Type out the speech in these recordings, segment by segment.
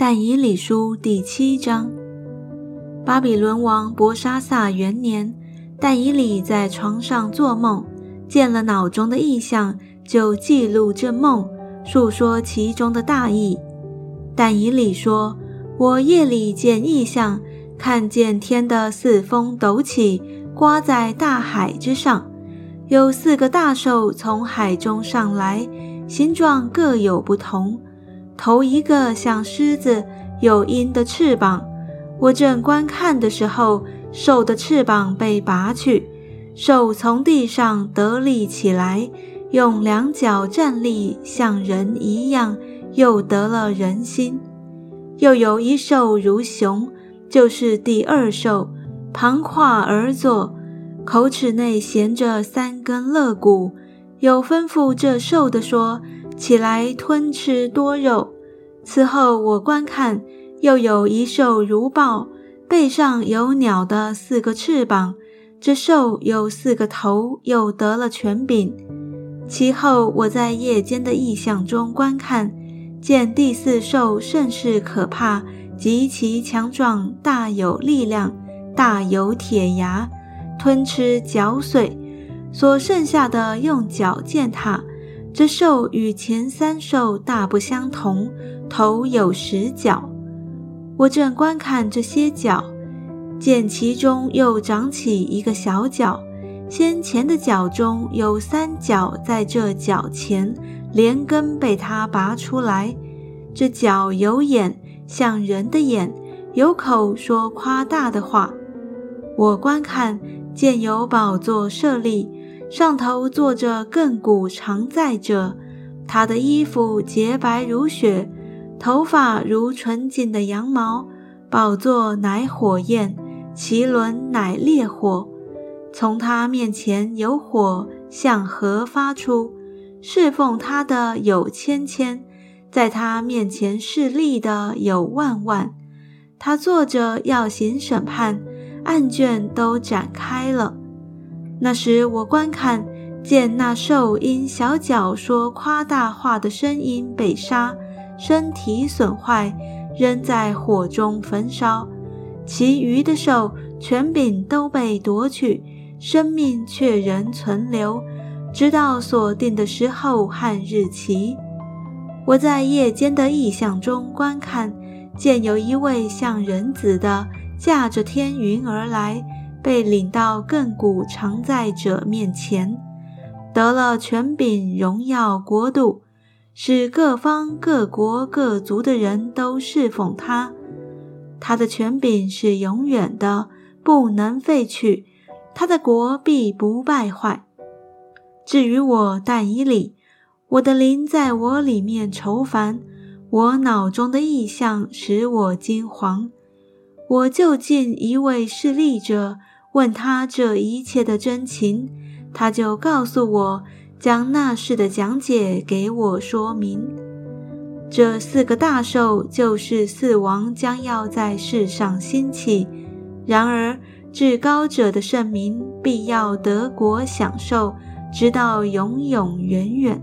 但以理书第七章。巴比伦王伯沙撒元年，但以理在床上做梦，见了脑中的异象，就记录这梦，述说其中的大意。但以理说：“我夜里见异象，看见天的四风陡起，刮在大海之上，有四个大兽从海中上来，形状各有不同。”头一个像狮子，有鹰的翅膀。我正观看的时候，兽的翅膀被拔去，兽从地上得立起来，用两脚站立，像人一样，又得了人心。又有一兽如熊，就是第二兽，旁跨而坐，口齿内衔着三根肋骨，有吩咐这兽的说。起来吞吃多肉。此后我观看，又有一兽如豹，背上有鸟的四个翅膀。这兽有四个头，又得了权柄。其后我在夜间的异象中观看，见第四兽甚是可怕，极其强壮，大有力量，大有铁牙，吞吃嚼碎，所剩下的用脚践踏。这兽与前三兽大不相同，头有十角。我正观看这些角，见其中又长起一个小角，先前的角中有三角，在这角前连根被它拔出来。这角有眼，像人的眼；有口，说夸大的话。我观看，见有宝座设立。上头坐着亘古常在者，他的衣服洁白如雪，头发如纯净的羊毛。宝座乃火焰，其轮乃烈火。从他面前有火向河发出，侍奉他的有千千，在他面前侍立的有万万。他坐着要行审判，案卷都展开了。那时我观看，见那兽因小脚说夸大话的声音被杀，身体损坏，扔在火中焚烧；其余的兽权柄都被夺去，生命却仍存留，直到锁定的时候和日期。我在夜间的异象中观看，见有一位像人子的驾着天云而来。被领到亘古常在者面前，得了权柄、荣耀、国度，使各方各国各族的人都侍奉他。他的权柄是永远的，不能废去；他的国必不败坏。至于我但以理，我的灵在我里面愁烦，我脑中的意象使我惊惶。我就近一位势利者。问他这一切的真情，他就告诉我，将那事的讲解给我说明。这四个大兽就是四王将要在世上兴起，然而至高者的圣名必要得国享受，直到永永远远。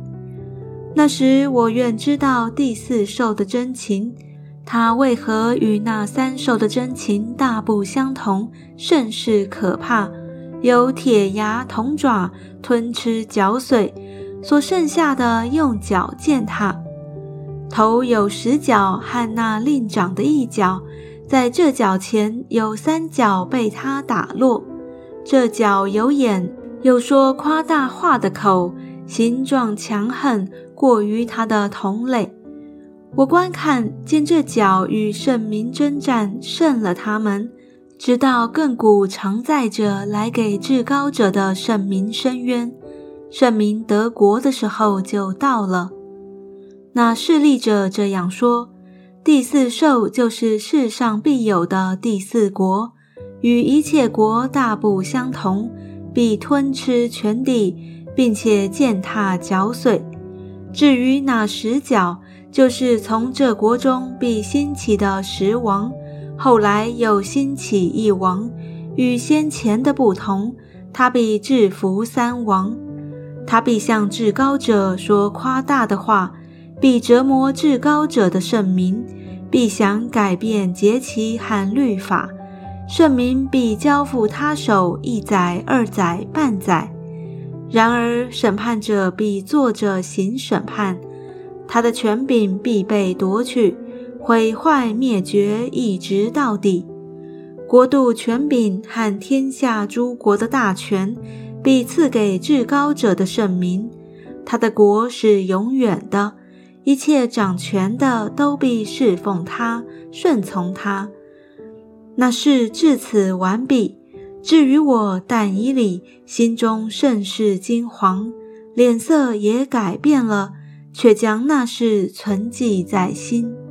那时我愿知道第四兽的真情。他为何与那三兽的真情大不相同，甚是可怕？有铁牙铜爪，吞吃嚼碎；所剩下的用脚践踏。头有十角，和那另长的一角，在这角前有三角被他打落。这角有眼，有说夸大话的口，形状强横，过于他的同类。我观看见这角与圣民征战，胜了他们，直到亘古常在者来给至高者的圣民伸冤，圣民得国的时候就到了。那势利者这样说：第四兽就是世上必有的第四国，与一切国大不相同，必吞吃全地，并且践踏嚼碎。至于那十角，就是从这国中必兴起的十王，后来又兴起一王，与先前的不同，他必制服三王，他必向至高者说夸大的话，必折磨至高者的圣名，必想改变节期和律法，圣民必交付他手一载、二载、半载。然而审判者必坐着行审判，他的权柄必被夺去，毁坏灭绝，一直到底。国度权柄和天下诸国的大权，必赐给至高者的圣名。他的国是永远的，一切掌权的都必侍奉他，顺从他。那事至此完毕。至于我，但以理心中甚是惊惶，脸色也改变了，却将那事存记在心。